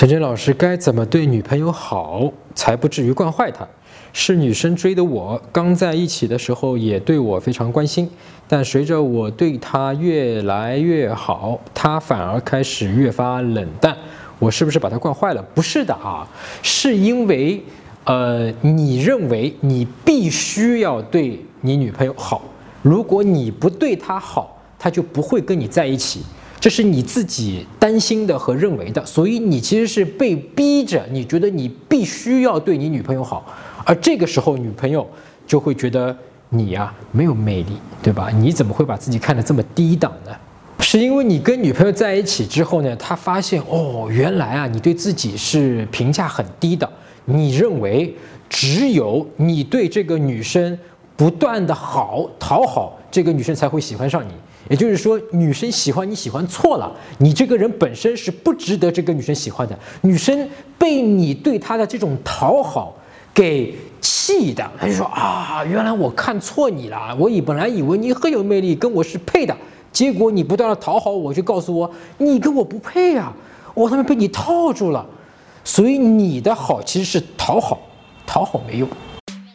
陈真老师该怎么对女朋友好，才不至于惯坏她？是女生追的我，刚在一起的时候也对我非常关心，但随着我对她越来越好，她反而开始越发冷淡。我是不是把她惯坏了？不是的啊，是因为，呃，你认为你必须要对你女朋友好，如果你不对她好，她就不会跟你在一起。这是你自己担心的和认为的，所以你其实是被逼着，你觉得你必须要对你女朋友好，而这个时候女朋友就会觉得你呀没有魅力，对吧？你怎么会把自己看得这么低档呢？是因为你跟女朋友在一起之后呢，她发现哦，原来啊你对自己是评价很低的，你认为只有你对这个女生不断的好讨好，这个女生才会喜欢上你。也就是说，女生喜欢你喜欢错了，你这个人本身是不值得这个女生喜欢的。女生被你对她的这种讨好给气的，她就说啊，原来我看错你了，我以本来以为你很有魅力，跟我是配的，结果你不断的讨好我，就告诉我你跟我不配呀，我他妈被你套住了。所以你的好其实是讨好，讨好没用。